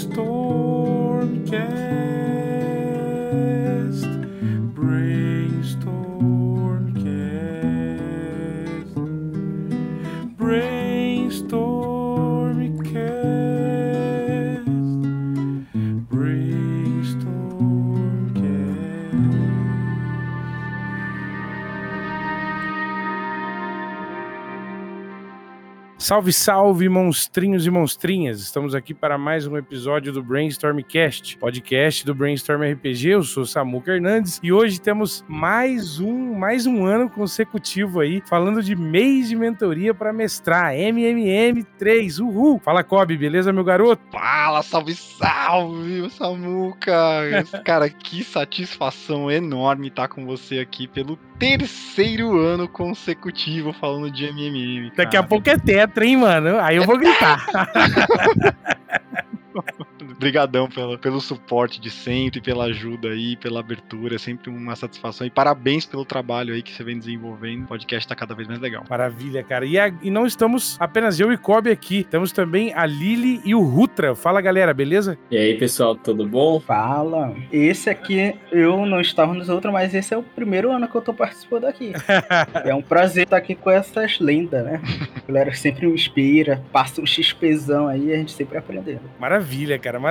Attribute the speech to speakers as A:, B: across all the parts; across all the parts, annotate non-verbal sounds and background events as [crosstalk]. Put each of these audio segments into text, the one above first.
A: Brainstormcast. Salve, salve, monstrinhos e monstrinhas! Estamos aqui para mais um episódio do Brainstormcast, podcast do Brainstorm RPG. Eu sou Samuca Hernandes e hoje temos mais um, mais um ano consecutivo aí, falando de mês de mentoria para mestrar, MMM3, uhul! Fala, Kobe, beleza, meu garoto?
B: Fala, salve, salve, Samuca! [laughs] Cara, que satisfação enorme estar com você aqui pelo terceiro ano consecutivo falando de MMM.
A: Daqui a pouco é tetra, hein, mano? Aí eu vou gritar. [laughs]
B: Obrigadão pelo, pelo suporte de sempre, pela ajuda aí, pela abertura, é sempre uma satisfação. E parabéns pelo trabalho aí que você vem desenvolvendo. O podcast tá cada vez mais legal.
A: Maravilha, cara. E, a- e não estamos apenas eu e Kobe aqui, temos também a Lili e o Rutra. Fala, galera, beleza?
C: E aí, pessoal, tudo bom?
D: Fala. Esse aqui, eu não estava nos outros, mas esse é o primeiro ano que eu tô participando aqui. [laughs] é um prazer estar aqui com essas lendas, né? A galera sempre me inspira, passa um XPzão aí, a gente sempre aprendendo.
A: Maravilha, cara, maravilha.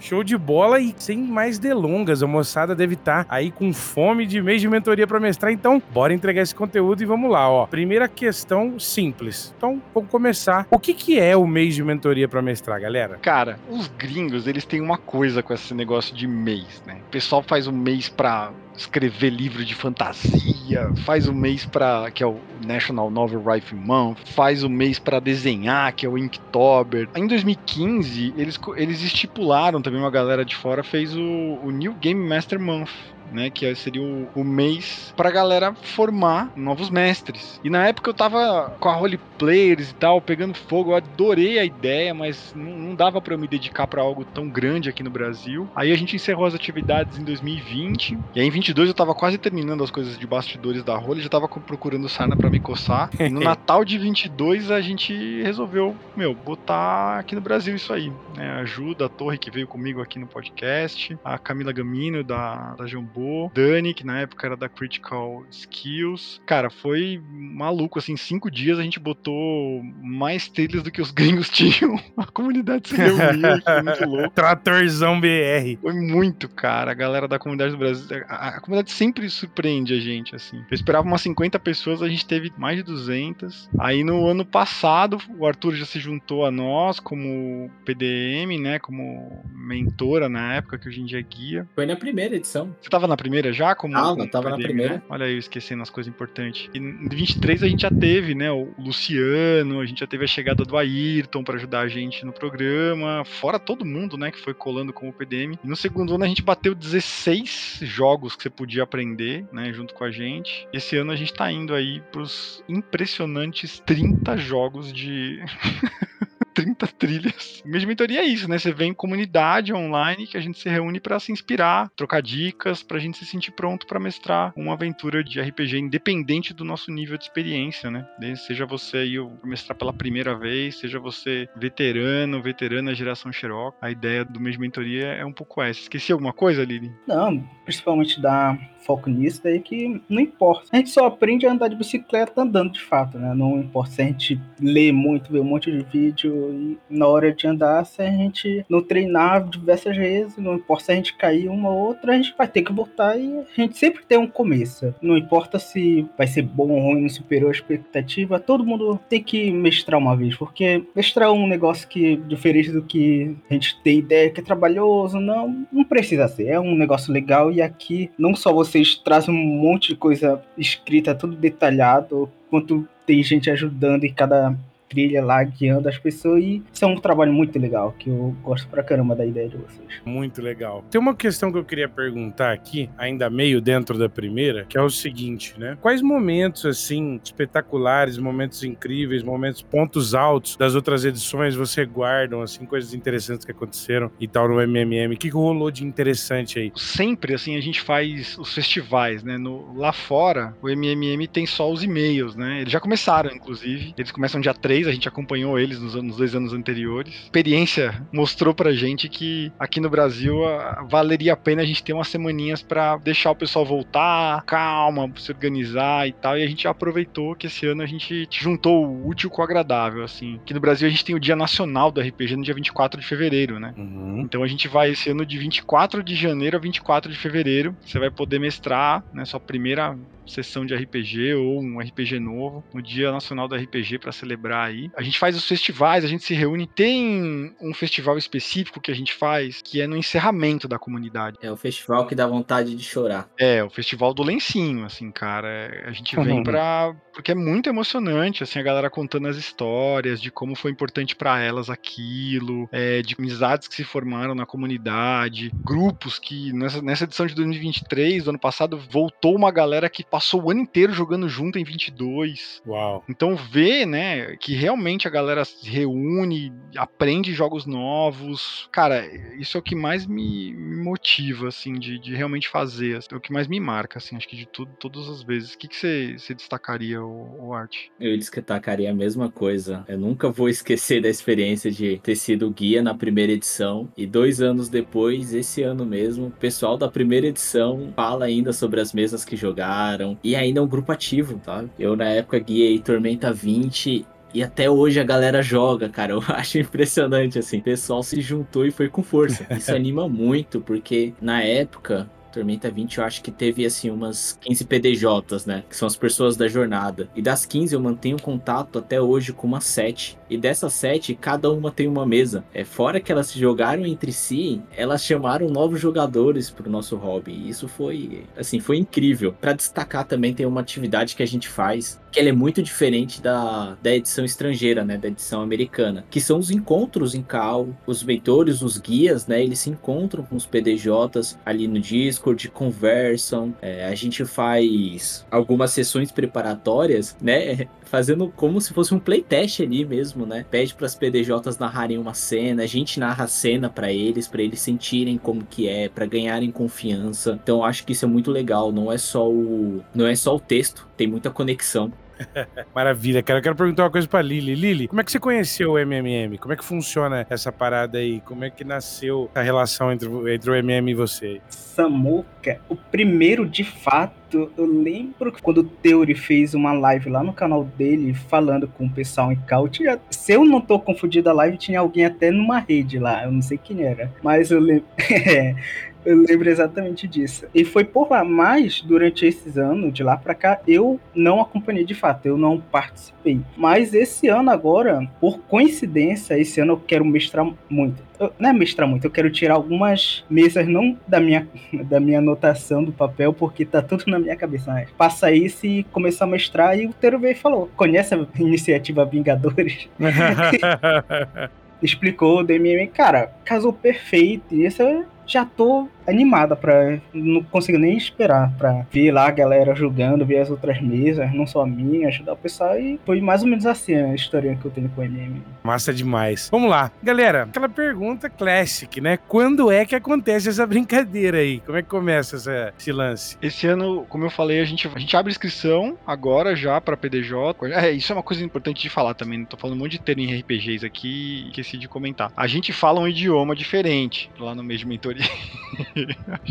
A: Show de bola e sem mais delongas, a moçada deve estar aí com fome de mês de mentoria para mestrar, então bora entregar esse conteúdo e vamos lá, ó. Primeira questão simples. Então, vamos começar. O que que é o mês de mentoria para mestrar, galera?
B: Cara, os gringos, eles têm uma coisa com esse negócio de mês, né? O pessoal faz um mês pra escrever livro de fantasia, faz um mês para que é o National Novel Writing Month, faz um mês pra desenhar, que é o Inktober. Em 2015, eles, eles estipularam também uma galera de fora fez o, o New Game Master Month. Né, que seria o, o mês pra galera formar novos mestres. E na época eu tava com a roleplayers e tal, pegando fogo, eu adorei a ideia, mas não, não dava pra eu me dedicar pra algo tão grande aqui no Brasil. Aí a gente encerrou as atividades em 2020, e aí em 22 eu tava quase terminando as coisas de bastidores da role, já tava procurando sarna pra me coçar. E no [laughs] Natal de 22 a gente resolveu, meu, botar aqui no Brasil isso aí. Né? Ajuda a Torre que veio comigo aqui no podcast, a Camila Gamino da, da Jambô, Dani, que na época era da Critical Skills. Cara, foi maluco, assim, em cinco dias a gente botou mais trilhas do que os [laughs] gringos tinham. A comunidade se [laughs] reuniu, foi muito louco.
A: Tratorzão BR.
B: Foi muito, cara. A galera da comunidade do Brasil. A, a comunidade sempre surpreende a gente, assim. Eu esperava umas 50 pessoas, a gente teve mais de 200. Aí no ano passado, o Arthur já se juntou a nós como PDM, né? Como mentora na época, que hoje em dia é guia.
C: Foi na primeira edição.
B: Você tava na primeira já? Como,
C: Tava,
B: como
C: tava na primeira.
B: né? Olha aí, eu esquecendo as coisas importantes. E em 23 a gente já teve, né? O Luciano, a gente já teve a chegada do Ayrton pra ajudar a gente no programa. Fora todo mundo, né? Que foi colando como PDM. E no segundo ano a gente bateu 16 jogos que você podia aprender, né? Junto com a gente. Esse ano a gente tá indo aí pros impressionantes 30 jogos de. [laughs] 30 trilhas. De mentoria é isso, né? Você vem em comunidade online que a gente se reúne pra se inspirar, trocar dicas, pra gente se sentir pronto pra mestrar uma aventura de RPG independente do nosso nível de experiência, né? Seja você aí o mestrar pela primeira vez, seja você veterano, veterana geração Xerox. A ideia do mês mentoria é um pouco essa. Esqueci alguma coisa, Lili?
D: Não, principalmente dar foco nisso daí que não importa. A gente só aprende a andar de bicicleta andando de fato, né? Não importa se a gente lê muito, vê um monte de vídeo e na hora de andar, se a gente não treinar diversas vezes, não importa se a gente cair uma ou outra, a gente vai ter que voltar e a gente sempre tem um começo. Não importa se vai ser bom ou ruim, superou a expectativa, todo mundo tem que mestrar uma vez, porque mestrar um negócio que, diferente do que a gente tem ideia que é trabalhoso, não, não precisa ser. É um negócio legal e aqui não só vocês trazem um monte de coisa escrita, tudo detalhado, quanto tem gente ajudando em cada trilha lá, guiando as pessoas e isso é um trabalho muito legal, que eu gosto pra caramba da ideia de vocês.
A: Muito legal. Tem uma questão que eu queria perguntar aqui, ainda meio dentro da primeira, que é o seguinte, né? Quais momentos, assim, espetaculares, momentos incríveis, momentos, pontos altos das outras edições você guardam, assim, coisas interessantes que aconteceram e tal no MMM? O que que rolou de interessante aí?
B: sempre assim a gente faz os festivais, né? No, lá fora, o MMM tem só os e-mails, né? Eles já começaram, inclusive. Eles começam dia 3 2023, a gente acompanhou eles nos, nos dois anos anteriores. A experiência mostrou pra gente que aqui no Brasil a, valeria a pena a gente ter umas semaninhas para deixar o pessoal voltar, calma, se organizar e tal. E a gente aproveitou que esse ano a gente juntou o útil com o agradável, assim. Aqui no Brasil a gente tem o Dia Nacional do RPG no dia 24 de fevereiro, né?
A: Uhum.
B: Então a gente vai esse ano de 24 de janeiro a 24 de fevereiro. Você vai poder mestrar, né, sua primeira sessão de RPG ou um RPG novo no Dia Nacional do RPG para celebrar aí. A gente faz os festivais, a gente se reúne. Tem um festival específico que a gente faz que é no encerramento da comunidade.
C: É o festival que dá vontade de chorar.
B: É, o festival do lencinho, assim, cara. A gente vem pra. [laughs] Porque é muito emocionante, assim, a galera contando as histórias de como foi importante para elas aquilo, é, de amizades que se formaram na comunidade, grupos que nessa, nessa edição de 2023, do ano passado, voltou uma galera que passou o ano inteiro jogando junto em 22.
A: Uau.
B: Então ver, né, que realmente a galera se reúne, aprende jogos novos. Cara, isso é o que mais me, me motiva, assim, de, de, realmente fazer. É o que mais me marca, assim, acho que de tudo, todas as vezes. O que, que você, você destacaria, o, o Art?
C: Eu destacaria a mesma coisa. Eu nunca vou esquecer da experiência de ter sido guia na primeira edição e dois anos depois, esse ano mesmo, o pessoal da primeira edição fala ainda sobre as mesas que jogaram e ainda é um grupo ativo, tá? Eu, na época, guiei Tormenta 20 e até hoje a galera joga, cara. Eu [laughs] acho impressionante, assim. O pessoal se juntou e foi com força. Isso [laughs] anima muito, porque na época Tormenta 20 eu acho que teve assim umas 15 PDJs, né? Que são as pessoas da jornada. E das 15 eu mantenho contato até hoje com umas 7. E dessas 7, cada uma tem uma mesa. É fora que elas se jogaram entre si, elas chamaram novos jogadores pro nosso hobby. E isso foi, assim, foi incrível. Para destacar também tem uma atividade que a gente faz, que ela é muito diferente da, da edição estrangeira, né, da edição americana, que são os encontros em cal, os mentores, os guias, né, eles se encontram com os PDJs ali no disco Discord, conversam. É, a gente faz algumas sessões preparatórias, né? [laughs] Fazendo como se fosse um playtest ali mesmo, né? Pede para as PDJs narrarem uma cena, a gente narra a cena para eles, para eles sentirem como que é, para ganharem confiança. Então acho que isso é muito legal. Não é só o, não é só o texto, tem muita conexão. [laughs]
A: Maravilha, cara. Eu quero perguntar uma coisa pra Lili. Lili, como é que você conheceu o MMM? Como é que funciona essa parada aí? Como é que nasceu a relação entre, entre o MM e você?
D: Samuca, o primeiro de fato, eu lembro que quando o Theory fez uma live lá no canal dele falando com o pessoal em Cal, se eu não tô confundido a live, tinha alguém até numa rede lá, eu não sei quem era, mas eu lembro. [laughs] Eu lembro exatamente disso. E foi por lá, mas durante esses anos, de lá para cá, eu não acompanhei de fato, eu não participei. Mas esse ano agora, por coincidência, esse ano eu quero mestrar muito. Eu, não é mestrar muito, eu quero tirar algumas mesas, não da minha, [laughs] da minha anotação do papel, porque tá tudo na minha cabeça. Mas passa isso e começar a mestrar, e o Teiro veio e falou: conhece a iniciativa Vingadores? [laughs] Explicou o DMM, cara, casou perfeito. E isso é já tô animada para não consigo nem esperar para ver lá a galera jogando, ver as outras mesas, não só a minha, ajudar o pessoal e foi mais ou menos assim a história que eu tenho com o MM.
A: Massa demais. Vamos lá. Galera, aquela pergunta classic, né? Quando é que acontece essa brincadeira aí? Como é que começa essa, esse lance?
B: Esse ano, como eu falei, a gente, a gente abre inscrição agora já para PDJ. É, isso é uma coisa importante de falar também. Tô falando um monte de termo em RPGs aqui e esqueci de comentar. A gente fala um idioma diferente lá no mesmo mentoria [laughs]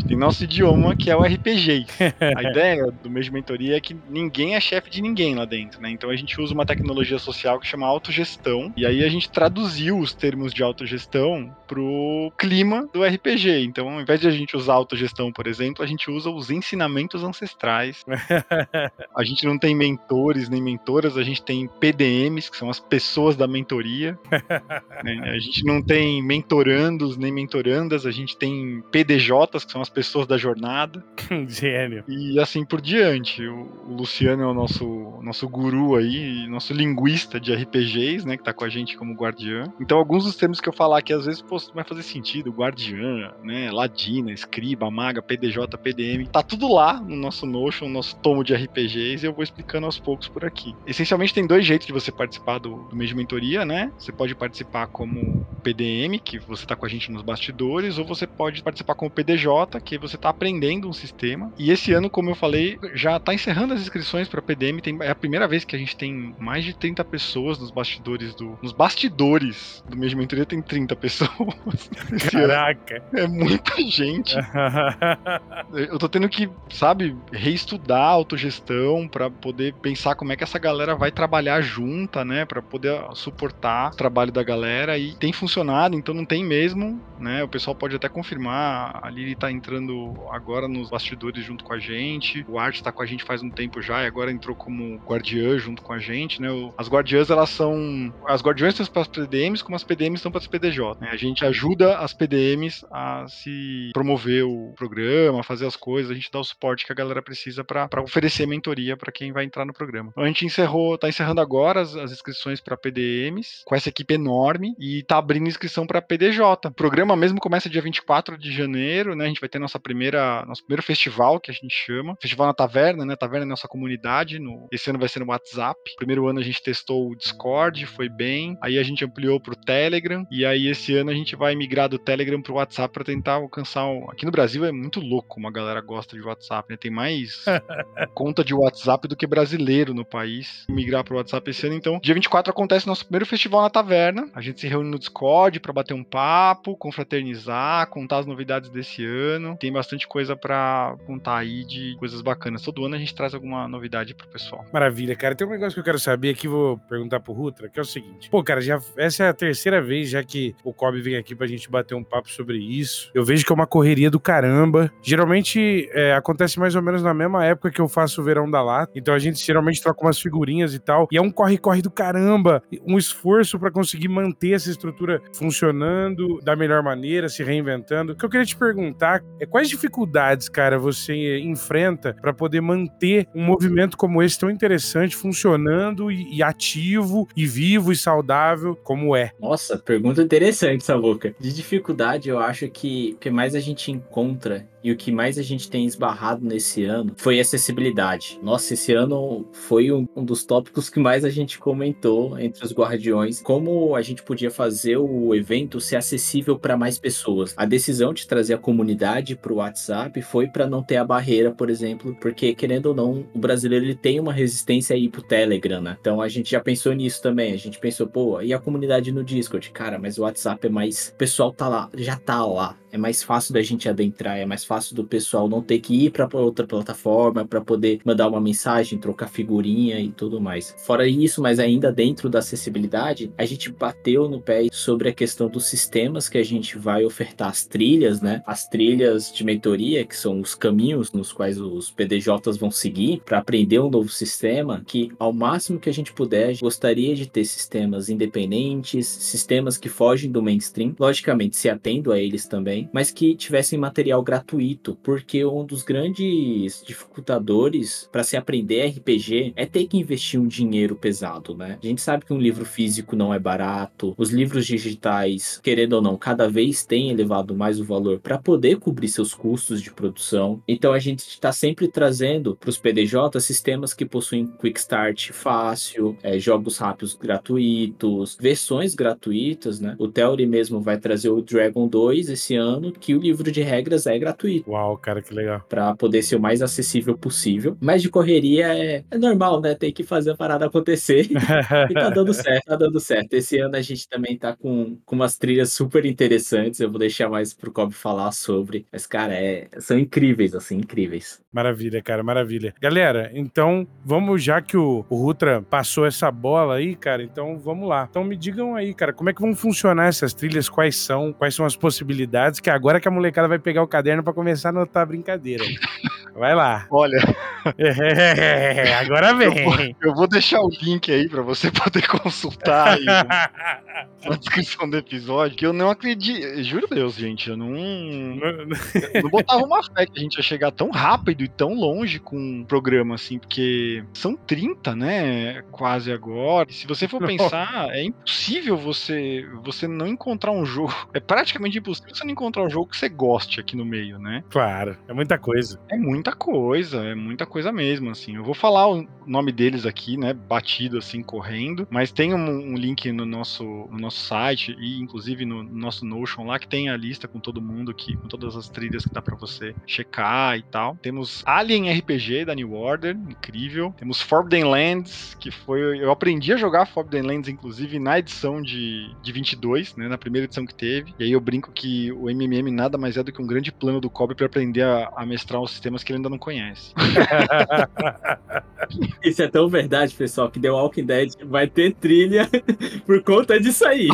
B: tem nosso idioma que é o RPG. A [laughs] ideia do mês de mentoria é que ninguém é chefe de ninguém lá dentro, né? Então a gente usa uma tecnologia social que chama autogestão. E aí a gente traduziu os termos de autogestão pro clima do RPG. Então, ao invés de a gente usar autogestão, por exemplo, a gente usa os ensinamentos ancestrais. [laughs] a gente não tem mentores nem mentoras, a gente tem PDMs, que são as pessoas da mentoria. [laughs] né? A gente não tem mentorandos nem mentorandas, a gente tem PDJs, que são as pessoas da jornada. [laughs]
A: Gênio.
B: E assim por diante. O, Luciano é o nosso, nosso guru aí, nosso linguista de RPGs, né? Que tá com a gente como guardiã. Então, alguns dos termos que eu falar aqui, às vezes, pô, vai fazer sentido. Guardiã, né? Ladina, Escriba, Maga, PDJ, PDM. Tá tudo lá no nosso Notion, no nosso tomo de RPGs, e eu vou explicando aos poucos por aqui. Essencialmente, tem dois jeitos de você participar do, do mês de mentoria, né? Você pode participar como PDM, que você tá com a gente nos bastidores, ou você pode participar como PDJ, que você está aprendendo um sistema. E esse ano, como eu falei, já está encerrando as inscrições para PDM. Tem, é a primeira vez que a gente tem mais de 30 pessoas nos bastidores do. Nos bastidores do de mentoria tem 30 pessoas. [laughs]
A: Caraca!
B: É muita gente. [laughs] eu tô tendo que, sabe, reestudar a autogestão para poder pensar como é que essa galera vai trabalhar junta, né? Para poder suportar o trabalho da galera. E tem funcionado, então não tem mesmo, né? O pessoal pode até confirmar. A Lili tá entrando agora nos bastidores junto com a gente. O Art tá com a gente faz um tempo já e agora entrou como guardiã junto com a gente, né? As guardiãs, elas são. As guardiãs estão para as PDMs, como as PDMs estão para as PDJ. Né? A gente ajuda as PDMs a se promover o programa, fazer as coisas, a gente dá o suporte que a galera precisa para oferecer mentoria para quem vai entrar no programa. A gente encerrou, tá encerrando agora as, as inscrições para PDMs, com essa equipe enorme, e tá abrindo inscrição para PDJ. O programa mesmo começa dia 24 de janeiro, né? A gente vai ter nossa primeira, nosso primeiro festival, que a gente chama. Festival na Taverna, né? Taverna é nossa comunidade. No, esse ano vai ser no WhatsApp. Primeiro ano a gente testou o Discord, foi bem. Aí a gente ampliou pro Telegram. E aí esse ano a gente vai migrar do Telegram pro WhatsApp para tentar alcançar. Um... Aqui no Brasil é muito louco, uma galera gosta de WhatsApp, né? Tem mais [laughs] conta de WhatsApp do que brasileiro no país. Migrar pro WhatsApp esse ano. Então, dia 24 acontece nosso primeiro festival na Taverna. A gente se reúne no Discord para bater um papo, confraternizar, contar as novidades desse ano. Tem bastante coisa para contar aí de coisas bacanas. Todo ano a gente traz alguma novidade pro pessoal.
A: Maravilha, cara. Tem um negócio que eu quero saber aqui, vou perguntar pro Rutra, que é o seguinte. Pô, cara, já, essa é a terceira vez já que o Kobe vem aqui pra gente bater um papo sobre isso. Eu vejo que é uma correria do caramba. Geralmente é, acontece mais ou menos na mesma época que eu faço o verão da lata. Então a gente geralmente troca umas figurinhas e tal. E é um corre-corre do caramba. Um esforço para conseguir manter essa estrutura funcionando da melhor maneira, se reinventando. O que eu queria te perguntar é quais dificuldades, cara, você enfrenta para poder manter um movimento como esse tão interessante, funcionando e, e, ativo e vivo e saudável como é?
C: Nossa, pergunta interessante, Samuca. De dificuldade, eu acho que o que mais a gente encontra e o que mais a gente tem esbarrado nesse ano foi acessibilidade. Nossa, esse ano foi um, um dos tópicos que mais a gente comentou entre os guardiões. Como a gente podia fazer o evento ser acessível para mais pessoas. A decisão de trazer a comunidade para o WhatsApp foi para não ter a barreira, por exemplo, porque querendo ou não, o brasileiro ele tem uma resistência aí pro Telegram, né? Então a gente já pensou nisso também. A gente pensou, pô, e a comunidade no Discord? Cara, mas o WhatsApp é mais. O pessoal tá lá, já tá lá é mais fácil da gente adentrar, é mais fácil do pessoal não ter que ir para outra plataforma para poder mandar uma mensagem, trocar figurinha e tudo mais. Fora isso, mas ainda dentro da acessibilidade, a gente bateu no pé sobre a questão dos sistemas que a gente vai ofertar as trilhas, né? As trilhas de mentoria, que são os caminhos nos quais os PDJs vão seguir para aprender um novo sistema, que ao máximo que a gente puder, gostaria de ter sistemas independentes, sistemas que fogem do mainstream, logicamente se atendo a eles também, mas que tivessem material gratuito, porque um dos grandes dificultadores para se aprender RPG é ter que investir um dinheiro pesado, né? A gente sabe que um livro físico não é barato, os livros digitais, querendo ou não, cada vez têm elevado mais o valor para poder cobrir seus custos de produção. Então a gente está sempre trazendo para os PDJ sistemas que possuem quick start fácil, é, jogos rápidos gratuitos, versões gratuitas, né? O Theory mesmo vai trazer o Dragon 2 esse ano que o livro de regras é gratuito.
A: Uau, cara, que legal.
C: Para poder ser o mais acessível possível. Mas de correria é, é normal, né? Tem que fazer a parada acontecer. [laughs] e tá dando certo, tá dando certo. Esse ano a gente também tá com, com umas trilhas super interessantes. Eu vou deixar mais pro Cobb falar sobre. Mas, cara, é, são incríveis, assim, incríveis.
A: Maravilha, cara, maravilha. Galera, então vamos, já que o, o Rutra passou essa bola aí, cara, então vamos lá. Então me digam aí, cara, como é que vão funcionar essas trilhas? Quais são? Quais são as possibilidades? que agora que a molecada vai pegar o caderno para começar a anotar a brincadeira. Vai lá.
B: Olha.
A: É, [laughs] agora vem.
B: Eu vou, eu vou, deixar o link aí para você [laughs] poder consultar aí [laughs] na descrição do episódio. Que eu não acredito. Juro Deus, gente. Eu não. eu não botava uma fé que a gente ia chegar tão rápido e tão longe com um programa assim, porque são 30, né? Quase agora. E se você for pensar, é impossível você, você não encontrar um jogo. É praticamente impossível você não encontrar um jogo que você goste aqui no meio, né?
A: Claro, é muita coisa.
B: É muita coisa, é muita coisa mesmo, assim. Eu vou falar o nome deles aqui, né, batido assim, correndo, mas tem um, um link no nosso, no nosso site e inclusive no, no, nosso Notion lá que tem a lista com todo mundo aqui, com todas as trilhas que dá para você checar e tal. Temos Alien RPG da New Order, incrível. Temos Forbidden Lands, que foi eu aprendi a jogar Forbidden Lands inclusive na edição de, de 22, né, na primeira edição que teve. E aí eu brinco que o MMM nada mais é do que um grande plano do Kobe para aprender a, a mestrar os sistemas que ele ainda não conhece. [laughs] [laughs]
C: Isso é tão verdade, pessoal, que The Walking Dead vai ter trilha [laughs] por conta disso aí.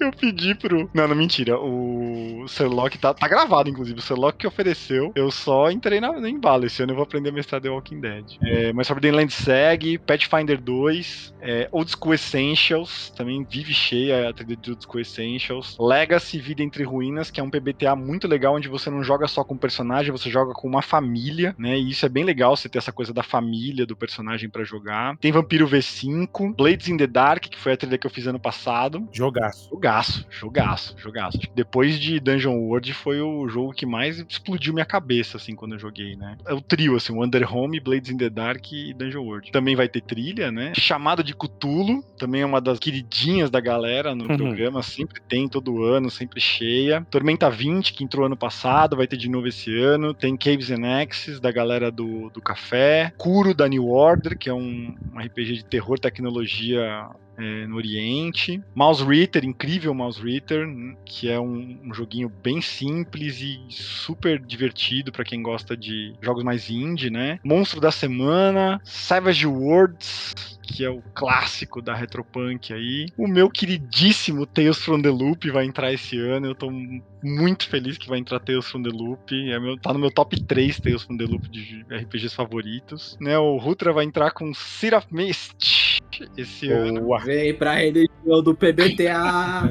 B: Eu pedi pro. Não, não, mentira. O Sherlock tá, tá gravado, inclusive. O Sherlock que ofereceu. Eu só entrei na, no embalo. Esse ano eu vou aprender a mestrar The Walking Dead. É, mas Forbidden Land segue. Pathfinder 2. É, Old School Essentials. Também vive cheia a trilha de Old School Essentials. Legacy Vida Entre Ruínas, que é um PBTA muito legal, onde você não joga só com um personagem, você joga com uma família, né? E isso é bem legal, você ter essa coisa da família do personagem para jogar. Tem Vampiro V5. Blades in the Dark, que foi a trilha que eu fiz ano passado.
A: Jogaço.
B: Jogaço, jogaço, jogaço. Depois de Dungeon World foi o jogo que mais explodiu minha cabeça, assim, quando eu joguei, né? É o trio, assim, Wonder Home, Blades in the Dark e Dungeon World. Também vai ter trilha, né? Chamada de Cthulhu, também é uma das queridinhas da galera no uhum. programa, sempre tem todo ano, sempre cheia. Tormenta 20, que entrou ano passado, vai ter de novo esse ano. Tem Caves and Axes, da galera do, do Café. Kuro, da New Order, que é um, um RPG de terror, tecnologia é, no Oriente. Mouse Ritter, incrível Mouse Ritter, que é um, um joguinho bem simples e super divertido para quem gosta de jogos mais indie, né? Monstro da Semana, Savage Worlds, que é o clássico da Retropunk aí. O meu queridíssimo Tales from the Loop vai entrar esse ano. Eu tô muito feliz que vai entrar Tales from the Loop. É meu, tá no meu top 3 Tales from the Loop de RPGs favoritos. Né, o Rutra vai entrar com of Mist esse Boa. ano.
C: Vem pra religião do PBTA!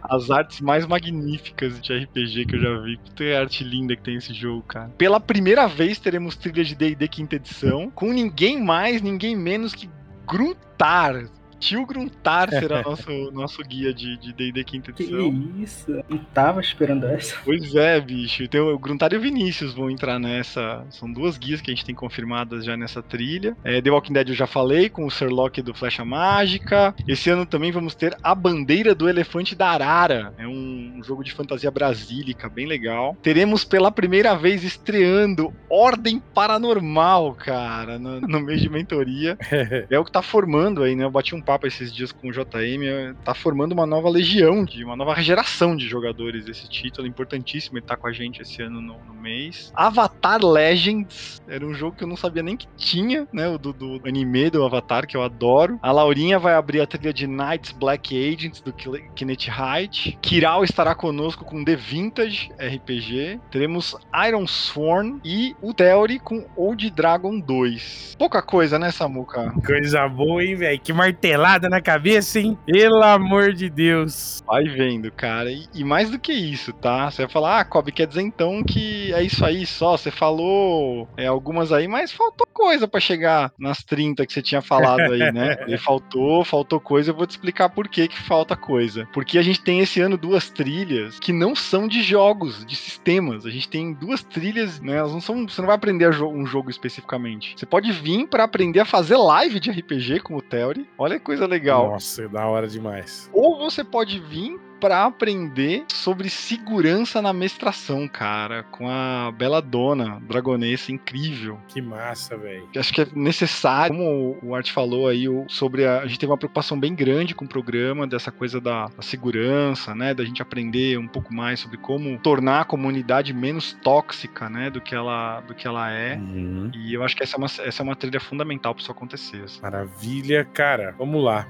C: [laughs]
B: As artes mais magníficas de RPG que eu já vi. Puta arte linda que tem esse jogo, cara. Pela primeira vez teremos trilha de D&D quinta edição, com ninguém mais, ninguém menos que Gruntar, Tio Gruntar será [laughs] nosso, nosso guia de D&D de quinta edição.
D: Que isso? Não tava esperando essa.
B: Pois é, bicho. Então, o Gruntar e o Vinícius vão entrar nessa. São duas guias que a gente tem confirmadas já nessa trilha. É, The Walking Dead eu já falei, com o Sherlock do Flecha Mágica. Esse ano também vamos ter A Bandeira do Elefante da Arara. É um, um jogo de fantasia brasílica, bem legal. Teremos pela primeira vez estreando Ordem Paranormal, cara, no, no mês de mentoria. [laughs] é o que tá formando aí, né? Eu bati um papo esses dias com o JM, é, tá formando uma nova legião, de uma nova geração de jogadores esse título. Importantíssimo ele tá com a gente esse ano no, no mês. Avatar Legends era um jogo que eu não sabia nem que tinha, né? O do, do anime do Avatar, que eu adoro. A Laurinha vai abrir a trilha de Knights Black Agents do Kinet Height. Kiral estará conosco com The Vintage RPG. Teremos Iron Sworn e o Theory com Old Dragon 2. Pouca coisa, né, Samuka?
A: Coisa boa, hein, velho? Que martelo martelada na cabeça, hein? Pelo amor de Deus.
B: Vai vendo, cara. E, e, mais do que isso, tá? Você vai falar, ah, Kobe, quer dizer então que é isso aí só? Você falou é, algumas aí, mas faltou coisa para chegar nas 30 que você tinha falado aí, né? [laughs] e faltou, faltou coisa. Eu vou te explicar por que, que falta coisa. Porque a gente tem esse ano duas trilhas que não são de jogos, de sistemas. A gente tem duas trilhas, né? Elas não são. Você não vai aprender um jogo especificamente. Você pode vir para aprender a fazer live de RPG com o Theory. Olha coisa legal.
A: Nossa, é da hora demais.
B: Ou você pode vir para aprender sobre segurança na mestração, cara, com a Bela Dona, dragonesa incrível.
A: Que massa, velho.
B: Acho que é necessário, como o Art falou aí, sobre a, a gente teve uma preocupação bem grande com o programa, dessa coisa da, da, segurança, né, da gente aprender um pouco mais sobre como tornar a comunidade menos tóxica, né, do que ela, do que ela é. Uhum. E eu acho que essa é uma, essa é uma trilha fundamental para isso acontecer. Assim.
A: Maravilha, cara. Vamos lá.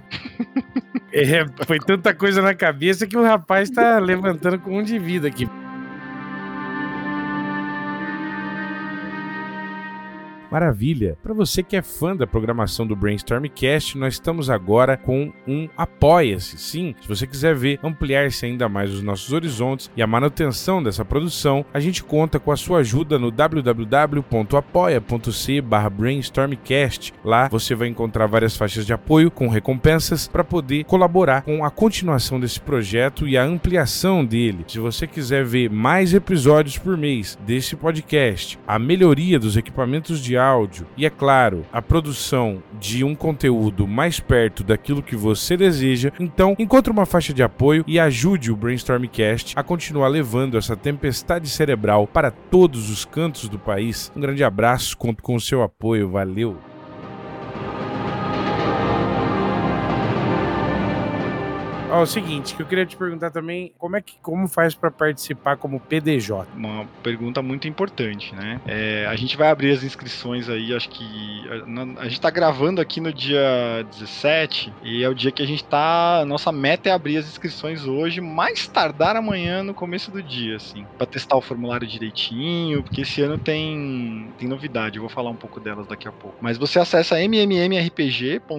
A: [laughs] é, foi tanta coisa na cabeça que o rapaz tá levantando com um de vida aqui. Maravilha! Para você que é fã da programação do Brainstormcast, nós estamos agora com um Apoia-se. Sim, se você quiser ver ampliar-se ainda mais os nossos horizontes e a manutenção dessa produção, a gente conta com a sua ajuda no www.apoia.se brainstormcast. Lá você vai encontrar várias faixas de apoio com recompensas para poder colaborar com a continuação desse projeto e a ampliação dele. Se você quiser ver mais episódios por mês desse podcast, a melhoria dos equipamentos de áudio e, é claro, a produção de um conteúdo mais perto daquilo que você deseja, então encontre uma faixa de apoio e ajude o Brainstormcast a continuar levando essa tempestade cerebral para todos os cantos do país. Um grande abraço, conto com o seu apoio, valeu! Ó, é o seguinte, que eu queria te perguntar também, como é que como faz para participar como PDJ?
B: Uma pergunta muito importante, né? É, a gente vai abrir as inscrições aí, acho que a, a gente tá gravando aqui no dia 17 e é o dia que a gente tá, nossa meta é abrir as inscrições hoje, mais tardar amanhã no começo do dia, assim, para testar o formulário direitinho, porque esse ano tem tem novidade, eu vou falar um pouco delas daqui a pouco. Mas você acessa mmmrpg.com.br,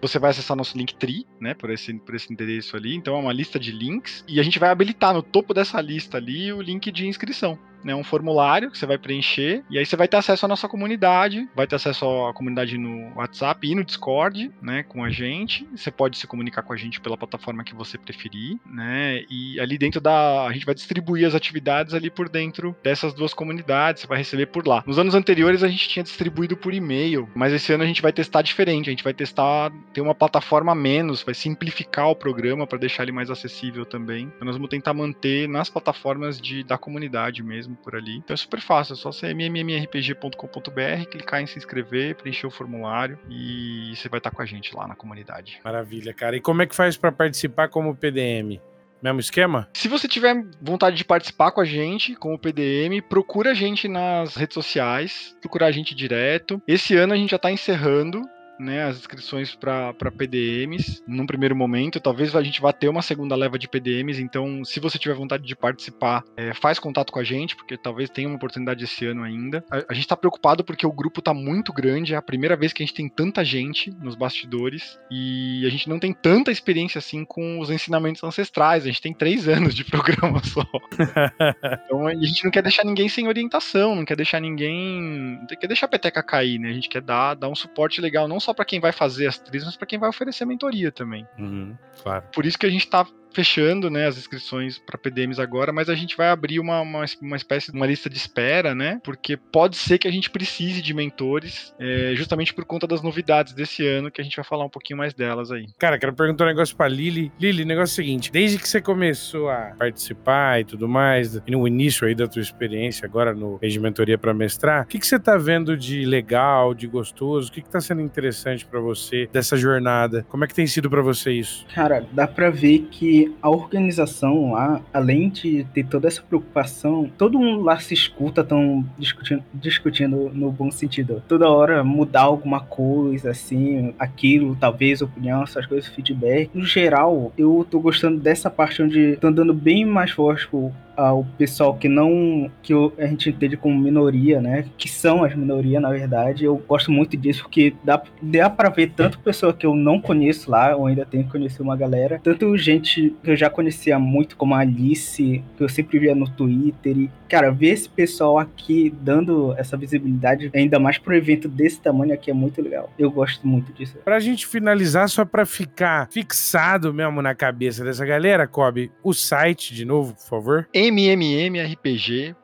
B: você vai acessar nosso Linktree, né, por esse por por esse endereço ali. Então é uma lista de links e a gente vai habilitar no topo dessa lista ali o link de inscrição né, um formulário que você vai preencher e aí você vai ter acesso à nossa comunidade, vai ter acesso à comunidade no WhatsApp e no Discord, né, com a gente. Você pode se comunicar com a gente pela plataforma que você preferir, né? E ali dentro da a gente vai distribuir as atividades ali por dentro dessas duas comunidades, você vai receber por lá. Nos anos anteriores a gente tinha distribuído por e-mail, mas esse ano a gente vai testar diferente, a gente vai testar ter uma plataforma menos, vai simplificar o programa para deixar ele mais acessível também. Então nós vamos tentar manter nas plataformas de, da comunidade mesmo por ali. Então é super fácil, é só você mmmrpg.com.br, clicar em se inscrever, preencher o formulário e você vai estar com a gente lá na comunidade.
A: Maravilha, cara. E como é que faz para participar como PDM? Mesmo esquema?
B: Se você tiver vontade de participar com a gente, com o PDM, procura a gente nas redes sociais, procura a gente direto. Esse ano a gente já está encerrando né, as inscrições para PDMs num primeiro momento. Talvez a gente vá ter uma segunda leva de PDMs, então se você tiver vontade de participar, é, faz contato com a gente, porque talvez tenha uma oportunidade esse ano ainda. A, a gente está preocupado porque o grupo está muito grande, é a primeira vez que a gente tem tanta gente nos bastidores e a gente não tem tanta experiência assim com os ensinamentos ancestrais. A gente tem três [laughs] anos de programa só. [laughs] então a gente não quer deixar ninguém sem orientação, não quer deixar ninguém. Não quer deixar a peteca cair, né? A gente quer dar, dar um suporte legal, não só para quem vai fazer as trilhas, mas para quem vai oferecer mentoria também.
A: Uhum, claro.
B: Por isso que a gente está fechando né, as inscrições para PDMs agora, mas a gente vai abrir uma, uma, uma, espécie de uma lista de espera, né? Porque pode ser que a gente precise de mentores, é, justamente por conta das novidades desse ano, que a gente vai falar um pouquinho mais delas aí.
A: Cara, quero perguntar um negócio pra Lili. Lili, o negócio é o seguinte: desde que você começou a participar e tudo mais, e no início aí da tua experiência, agora no de mentoria para mestrar, o que, que você tá vendo de legal, de gostoso? O que, que tá sendo interessante para você dessa jornada? Como é que tem sido para você isso?
D: Cara, dá pra ver que a organização lá, além de ter toda essa preocupação, todo mundo lá se escuta, estão discutindo, discutindo no bom sentido. Toda hora mudar alguma coisa, assim, aquilo, talvez, opinião, essas coisas, feedback. No geral, eu tô gostando dessa parte onde estão dando bem mais forte ao pessoal que não que a gente entende como minoria, né? Que são as minorias, na verdade. Eu gosto muito disso porque dá, dá para ver tanto pessoa que eu não conheço lá, ou ainda tenho que conhecer uma galera, tanto gente que eu já conhecia muito, como a Alice, que eu sempre via no Twitter. E, cara, ver esse pessoal aqui dando essa visibilidade, ainda mais pro evento desse tamanho aqui, é muito legal. Eu gosto muito disso.
A: Pra gente finalizar, só pra ficar fixado mesmo na cabeça dessa galera, Kobe, o site de novo, por favor
B: www.com.br. É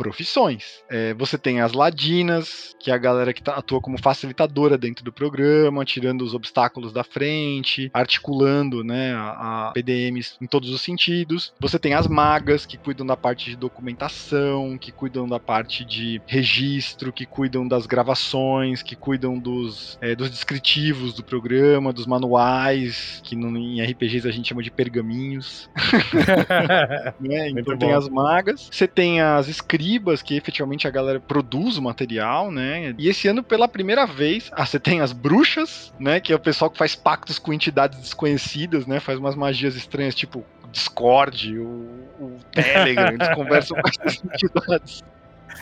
B: profissões, bom. É, você tem as ladinas, que é a galera que tá, atua como facilitadora dentro do programa, tirando os obstáculos da frente, articulando né, a, a PDMs em todos os sentidos. Você tem as magas, que cuidam da parte de documentação, que cuidam da parte de registro, que cuidam das gravações, que cuidam dos, é, dos descritivos do programa, dos manuais, que no, em RPGs a gente chama de pergaminhos. [laughs] [laughs] né? Então tem as magas. Você tem as que efetivamente a galera produz o material, né? E esse ano, pela primeira vez, ah, você tem as bruxas, né? Que é o pessoal que faz pactos com entidades desconhecidas, né? Faz umas magias estranhas, tipo Discord, o, o Telegram, eles [laughs] conversam com essas entidades.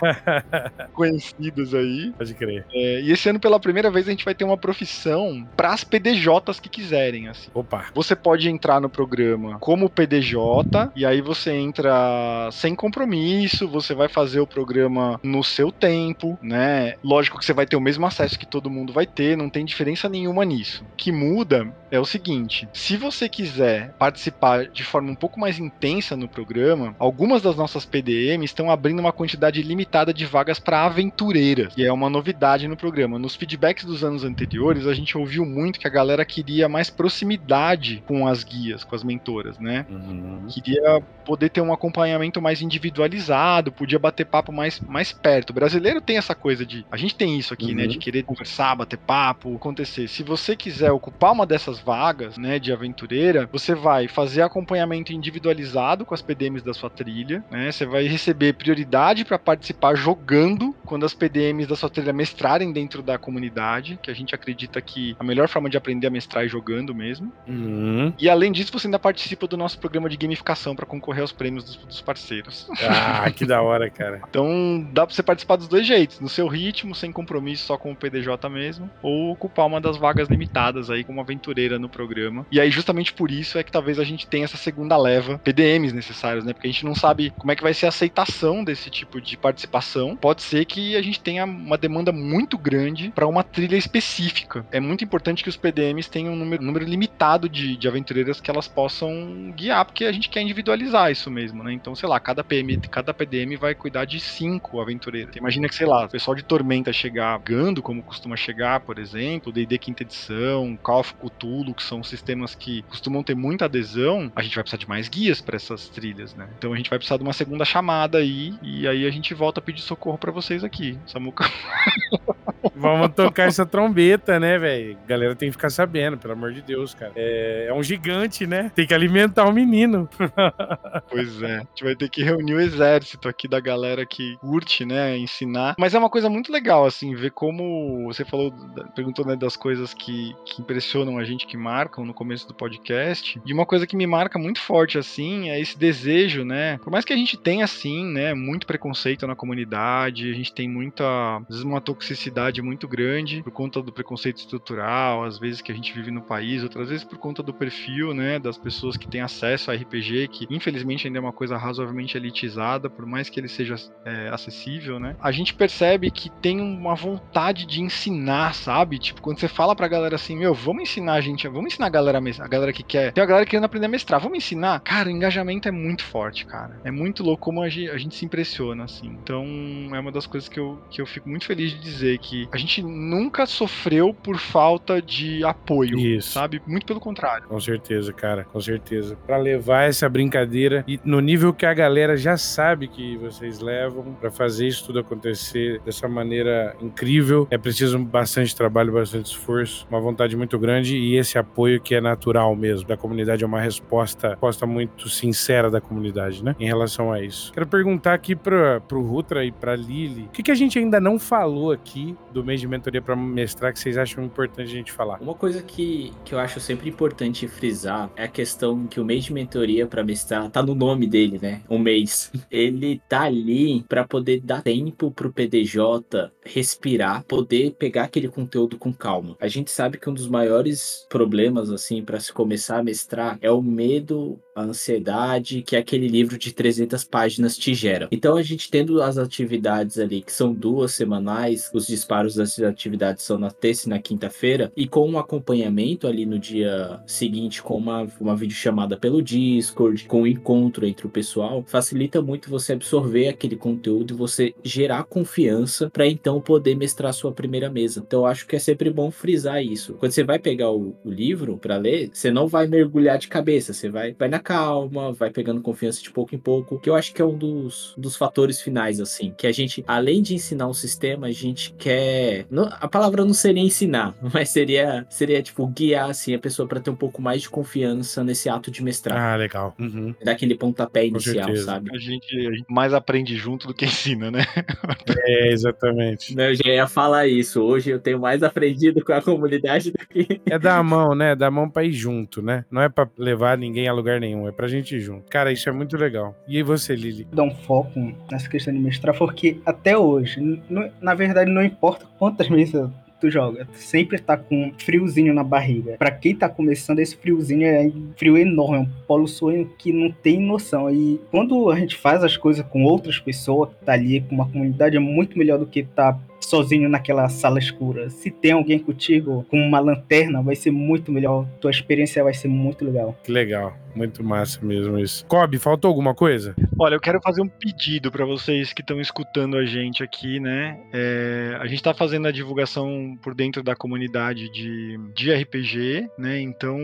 B: [laughs] conhecidos aí.
A: Pode crer.
B: É, e esse ano, pela primeira vez, a gente vai ter uma profissão para as PDJs que quiserem. Assim.
A: Opa.
B: Você pode entrar no programa como PDJ, e aí você entra sem compromisso, você vai fazer o programa no seu tempo, né? Lógico que você vai ter o mesmo acesso que todo mundo vai ter, não tem diferença nenhuma nisso. O que muda é o seguinte: se você quiser participar de forma um pouco mais intensa no programa, algumas das nossas PDMs estão abrindo uma quantidade limitada limitada de vagas para aventureiras, que é uma novidade no programa. Nos feedbacks dos anos anteriores, a gente ouviu muito que a galera queria mais proximidade com as guias, com as mentoras, né? Uhum. Queria poder ter um acompanhamento mais individualizado, podia bater papo mais, mais perto. O brasileiro tem essa coisa de. A gente tem isso aqui, né? uhum. né? De querer conversar, bater papo, acontecer. Se você quiser ocupar uma dessas vagas, né, de aventureira, você vai fazer acompanhamento individualizado com as PDMs da sua trilha, né? Você vai receber prioridade para participar participar jogando quando as PDMs da sua trilha mestrarem dentro da comunidade, que a gente acredita que a melhor forma de aprender a mestrar é jogando mesmo.
A: Uhum.
B: E além disso, você ainda participa do nosso programa de gamificação para concorrer aos prêmios dos, dos, parceiros.
A: Ah, que da hora, cara. [laughs]
B: então dá pra você participar dos dois jeitos, no seu ritmo, sem compromisso, só com o PDJ mesmo, ou ocupar uma das vagas limitadas aí como aventureira no programa. E aí, justamente por isso, é que talvez a gente tenha essa segunda leva PDMs necessários, né? Porque a gente não sabe como é que vai ser a aceitação desse tipo de participação participação, pode ser que a gente tenha uma demanda muito grande para uma trilha específica. É muito importante que os PDMs tenham um número, um número limitado de, de aventureiras que elas possam guiar, porque a gente quer individualizar isso mesmo, né? Então, sei lá, cada PM, cada PDM vai cuidar de cinco aventureiras. Imagina que, sei lá, o pessoal de Tormenta chegar gando, como costuma chegar, por exemplo, D&D quinta edição, Call of Cthulhu, que são sistemas que costumam ter muita adesão, a gente vai precisar de mais guias para essas trilhas, né? Então a gente vai precisar de uma segunda chamada aí, e aí a gente volta volta a pedir socorro para vocês aqui. Samuca. [laughs]
A: Vamos tocar essa trombeta, né, velho? Galera tem que ficar sabendo, pelo amor de Deus, cara. É, é, um gigante, né? Tem que alimentar o menino. [laughs]
B: pois é. A gente vai ter que reunir o exército aqui da galera que curte, né, ensinar. Mas é uma coisa muito legal, assim, ver como você falou, perguntou, né, das coisas que, que impressionam a gente, que marcam no começo do podcast. E uma coisa que me marca muito forte, assim, é esse desejo, né? Por mais que a gente tenha, assim, né, muito preconceito na comunidade, a gente tem muita, às vezes, uma toxicidade muito grande por conta do preconceito estrutural, às vezes que a gente vive no país, outras vezes por conta do perfil, né, das pessoas que têm acesso a RPG, que infelizmente ainda é uma coisa razoavelmente elitizada, por mais que ele seja é, acessível, né? A gente percebe que tem uma vontade de ensinar, sabe? Tipo, quando você fala pra galera assim, meu, vamos ensinar a gente, vamos ensinar a galera, a galera que quer, tem a galera querendo aprender a mestrar, vamos ensinar? Cara, o engajamento é muito forte, cara. É muito louco como a gente, a gente se impressiona, assim. Então, é uma das coisas que eu, que eu fico muito feliz de dizer que a gente nunca sofreu por falta de apoio, Isso. sabe? Muito pelo contrário.
A: Com certeza, cara, com certeza. Para levar essa brincadeira e no nível que a galera já sabe que vocês levam para fazer isso tudo acontecer dessa maneira incrível, é preciso bastante trabalho, bastante esforço, uma vontade muito grande e esse apoio que é natural mesmo da comunidade é uma resposta, resposta muito sincera da comunidade, né? Em relação a isso. Quero perguntar aqui para pro Rutra e para Lili, o que, que a gente ainda não falou aqui do mês de mentoria para mestrar que vocês acham importante a gente falar?
C: Uma coisa que, que eu acho sempre importante frisar é a questão que o mês de mentoria para mestrar tá no nome dele, né? Um mês. [laughs] Ele tá ali para poder dar tempo pro PDJ respirar, poder pegar aquele conteúdo com calma. A gente sabe que um dos maiores problemas assim para se começar a mestrar é o medo a ansiedade que aquele livro de 300 páginas te gera. Então a gente tendo as atividades ali, que são duas semanais, os disparos das atividades são na terça e na quinta-feira, e com um acompanhamento ali no dia seguinte, com uma, uma videochamada pelo Discord, com um encontro entre o pessoal, facilita muito você absorver aquele conteúdo e você gerar confiança para então poder mestrar sua primeira mesa. Então acho que é sempre bom frisar isso. Quando você vai pegar o, o livro para ler, você não vai mergulhar de cabeça, você vai, vai na calma, vai pegando confiança de pouco em pouco, que eu acho que é um dos, dos fatores finais, assim, que a gente, além de ensinar um sistema, a gente quer. Não, a palavra não seria ensinar, [laughs] mas seria, seria tipo, guiar, assim, a pessoa para ter um pouco mais de confiança nesse ato de mestrar.
A: Ah, legal. Uhum.
C: Dar aquele pontapé inicial, sabe?
B: A gente, a gente mais aprende junto do que ensina, né? [laughs]
A: É, exatamente.
C: Eu já ia falar isso. Hoje eu tenho mais aprendido com a comunidade do que.
A: É dar a [laughs] mão, né? Dar a mão pra ir junto, né? Não é pra levar ninguém a lugar nenhum, é pra gente ir junto. Cara, isso é muito legal. E aí você, Lili?
D: Dar um foco nessa questão de mestrar, porque até hoje, na verdade, não importa quantas mesas tu joga, tu sempre tá com um friozinho na barriga. Pra quem tá começando, esse friozinho é um frio enorme, é um polo sonho que não tem noção. E quando a gente faz as coisas com outras pessoas, tá ali com uma comunidade, é muito melhor do que tá sozinho naquela sala escura. Se tem alguém contigo com uma lanterna, vai ser muito melhor. Tua experiência vai ser muito legal.
A: Que legal. Muito massa mesmo isso. Kobe, faltou alguma coisa?
B: Olha, eu quero fazer um pedido para vocês que estão escutando a gente aqui, né? É, a gente está fazendo a divulgação por dentro da comunidade de, de RPG, né? Então,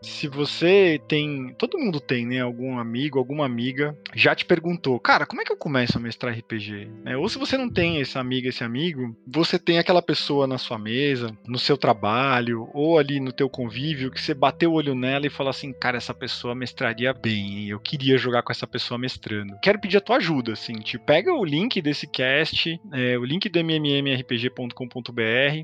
B: se você tem. Todo mundo tem, né? Algum amigo, alguma amiga já te perguntou, cara, como é que eu começo a mestrar RPG? Né? Ou se você não tem essa amiga, esse amigo, você tem aquela pessoa na sua mesa, no seu trabalho, ou ali no teu convívio, que você bateu o olho nela e fala assim, cara, essa pessoa mestraria bem, hein? eu queria jogar com essa pessoa mestrando. Quero pedir a tua ajuda, assim, te pega o link desse cast, é, o link do mmmrpg.com.br,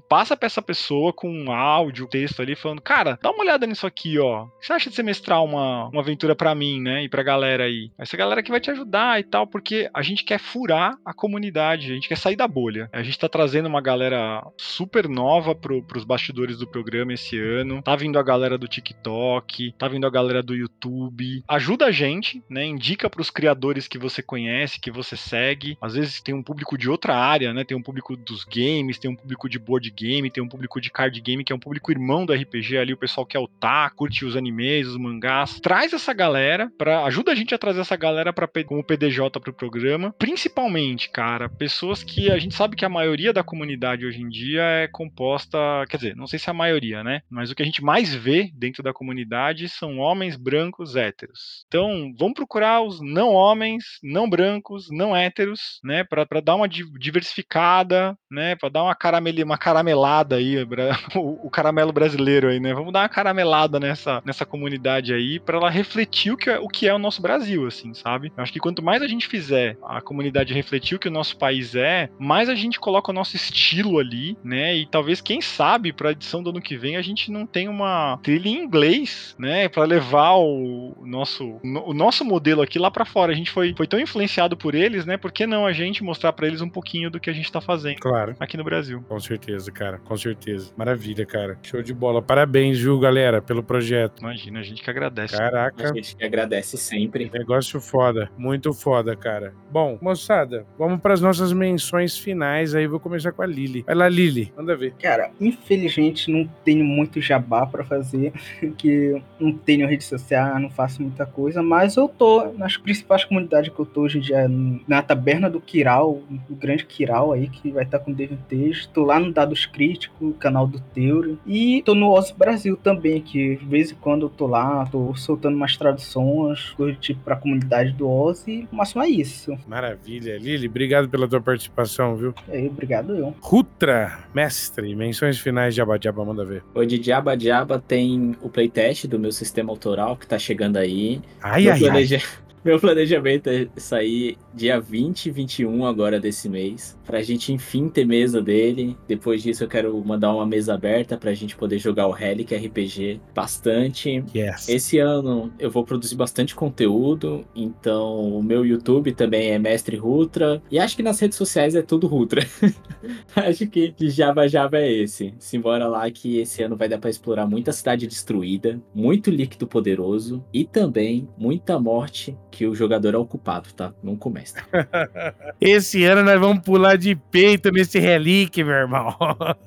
B: passa pra essa pessoa com um áudio, texto ali, falando, cara, dá uma olhada nisso aqui, ó. O que você acha de você mestrar uma, uma aventura pra mim, né, e pra galera aí? Essa galera que vai te ajudar e tal, porque a gente quer furar a comunidade, a gente quer sair da bolha. A gente tá trazendo uma galera super nova pro, pros bastidores do programa esse ano, tá vindo a galera do TikTok, tá vindo a galera do YouTube. Ajuda a gente, né, indica pros criadores que você conhece, que você segue. Às vezes tem um público de outra área, né, tem um público dos games, tem um público de board game, tem um público de card game, que é um público irmão do RPG ali, o pessoal que é o tá, curte os animes, os mangás. Traz essa galera para ajuda a gente a trazer essa galera para como PDJ pro programa, principalmente, cara, pessoas que a gente sabe que a maioria da comunidade hoje em dia é composta, quer dizer, não sei se é a maioria, né? Mas o que a gente mais vê dentro da comunidade são homens brancos héteros. Então, vamos procurar os não homens, não brancos, não héteros, né, para dar uma di- diversificada, né, para dar uma, caramele, uma caramelada aí, [laughs] o, o caramelo brasileiro aí, né? Vamos dar uma caramelada nessa, nessa comunidade aí para ela refletir o que, é, o que é o nosso Brasil, assim, sabe? Eu acho que quanto mais a gente fizer a comunidade refletir o que o nosso país é, mais a gente coloca o nosso estilo ali, né? E talvez, quem sabe, para a edição do ano que vem a gente não tenha uma trilha em inglês, né? Para levar o nosso, o nosso modelo aqui lá para fora. A gente foi, foi tão influenciado por eles, né? Por que não a gente mostrar para eles um pouquinho do que a gente tá fazendo
A: Claro.
B: aqui no Brasil?
A: Com certeza, cara. Com certeza. Maravilha, cara. Show de bola. Parabéns, viu, galera, pelo projeto.
B: Imagina, a gente que agradece.
A: Caraca.
C: A gente que agradece sempre.
A: Negócio foda, muito foda, cara. Bom, moçada, vamos para as nossas menções finais. Aí vou começar com a Lili. Vai lá, Lili, manda ver.
D: Cara, infelizmente não tenho muito jabá pra fazer, que não tenho rede social, não faço muita coisa, mas eu tô nas principais comunidades que eu tô hoje em dia, na Taberna do Kiral, o grande Kiral aí, que vai estar com DVTs, tô lá no Dados Críticos, canal do Teuro, e tô no Oz Brasil também, que de vez em quando eu tô lá, tô soltando umas traduções, coisa tipo pra comunidade do Oz, e o máximo é isso.
A: Maravilha. Lili, obrigado pela tua participação, viu?
D: Aí, obrigado eu.
A: Rutra, mestre, menções finais de Abadiaba, manda ver.
C: O de Diaba Diaba tem o playtest do meu sistema autoral que tá chegando aí.
A: Ai, ai, ai.
C: Meu planejamento é sair dia 20 e 21 agora desse mês, pra gente enfim ter mesa dele. Depois disso eu quero mandar uma mesa aberta pra gente poder jogar o Relic RPG bastante.
A: Yes.
C: Esse ano eu vou produzir bastante conteúdo, então o meu YouTube também é Mestre Rutra, e acho que nas redes sociais é tudo Rutra. [laughs] acho que Java Java é esse. Simbora lá que esse ano vai dar pra explorar muita cidade destruída, muito líquido poderoso e também muita morte que o jogador é ocupado, tá? Não começa. [laughs]
A: Esse ano nós vamos pular de peito nesse relíquio, meu irmão.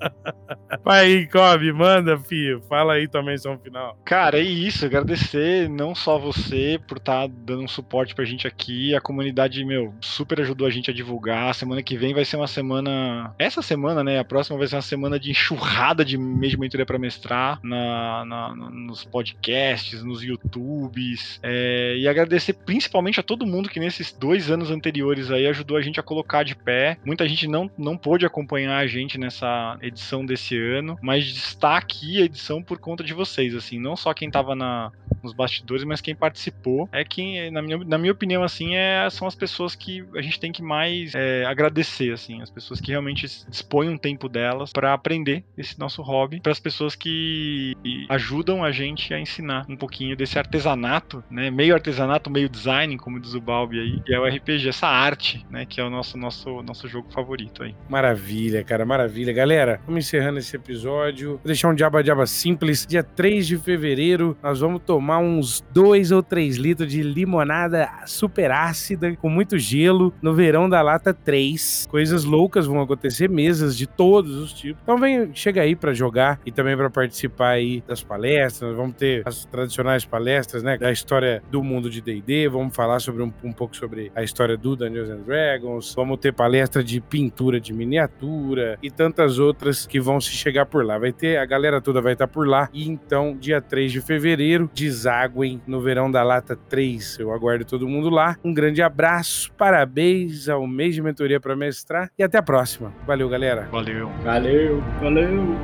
A: [laughs] Vai aí, Kobe, manda, filho. Fala aí tua menção final.
B: Cara, é isso. Agradecer não só você por estar tá dando um suporte pra gente aqui. A comunidade, meu, super ajudou a gente a divulgar. Semana que vem vai ser uma semana. Essa semana, né? A próxima vai ser uma semana de enxurrada de mês de mentoria pra mestrar na, na, nos podcasts, nos YouTubes. É, e agradecer principalmente a todo mundo que nesses dois anos anteriores aí ajudou a gente a colocar de pé. Muita gente não, não pôde acompanhar a gente nessa edição desse ano, mas está aqui a edição por conta de vocês, assim, não só quem estava na, nos bastidores, mas quem participou. É quem, na minha, na minha opinião, assim, é, são as pessoas que a gente tem que mais é, agradecer, assim, as pessoas que realmente dispõem um tempo delas para aprender esse nosso hobby, para as pessoas que ajudam a gente a ensinar um pouquinho desse artesanato, né, meio artesanato, meio design, como diz o Balbi aí, que é o RPG, essa arte, né, que é o nosso nosso nosso jogo favorito aí.
A: Maravilha, cara, maravilha. Galera, vamos encerrando esse episódio. Vou deixar um diaba diaba simples. Dia 3 de fevereiro, nós vamos tomar uns 2 ou 3 litros de limonada super ácida com muito gelo no verão da lata 3. Coisas loucas vão acontecer, mesas de todos os tipos. Então vem, chega aí para jogar e também para participar aí das palestras. Vamos ter as tradicionais palestras, né, da história do mundo de D&D, vamos falar sobre um, um pouco sobre a história do Dungeons and Dragons, vamos ter palestra de pintura de miniatura e tantas outras que vão se chegar por lá. Vai ter, a galera toda vai estar por lá. E então, dia 3 de fevereiro, deságuem no verão da Lata 3. Eu aguardo todo mundo lá. Um grande abraço, parabéns ao mês de mentoria para mestrar e até a próxima. Valeu, galera.
B: Valeu.
C: Valeu.
D: Valeu.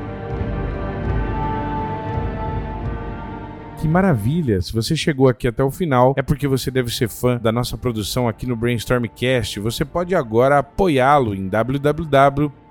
A: Que maravilha! Se você chegou aqui até o final, é porque você deve ser fã da nossa produção aqui no Brainstormcast. Você pode agora apoiá-lo em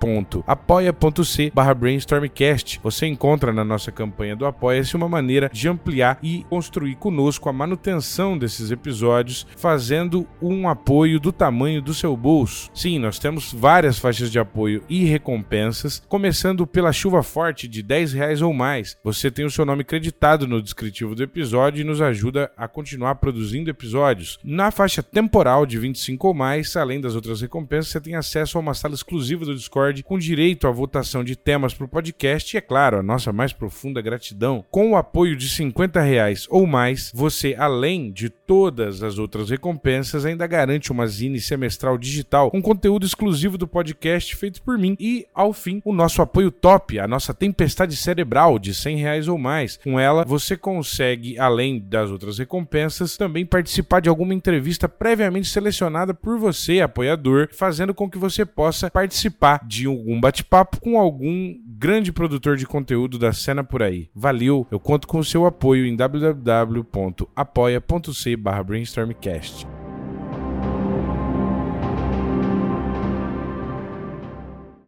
A: www.apoia.c brainstormcast. Você encontra na nossa campanha do Apoia-se uma maneira de ampliar e construir conosco a manutenção desses episódios, fazendo um apoio do tamanho do seu bolso. Sim, nós temos várias faixas de apoio e recompensas, começando pela chuva forte de 10 reais ou mais. Você tem o seu nome creditado no descritivo do episódio e nos ajuda a continuar produzindo episódios. Na faixa temporal de 25 ou mais, além das outras recompensas, você tem acesso a uma sala exclusiva do Discord com direito à votação de temas para o podcast e, é claro, a nossa mais profunda gratidão. Com o apoio de 50 reais ou mais, você, além de todas as outras recompensas, ainda garante uma zine semestral digital com conteúdo exclusivo do podcast feito por mim e, ao fim, o nosso apoio top, a nossa tempestade cerebral de 100 reais ou mais. Com ela, você consegue, além das outras recompensas, também participar de alguma entrevista previamente selecionada por você, apoiador, fazendo com que você possa participar de algum bate-papo com algum grande produtor de conteúdo da cena por aí. Valeu, eu conto com o seu apoio em www.apoia.c/brainstormcast.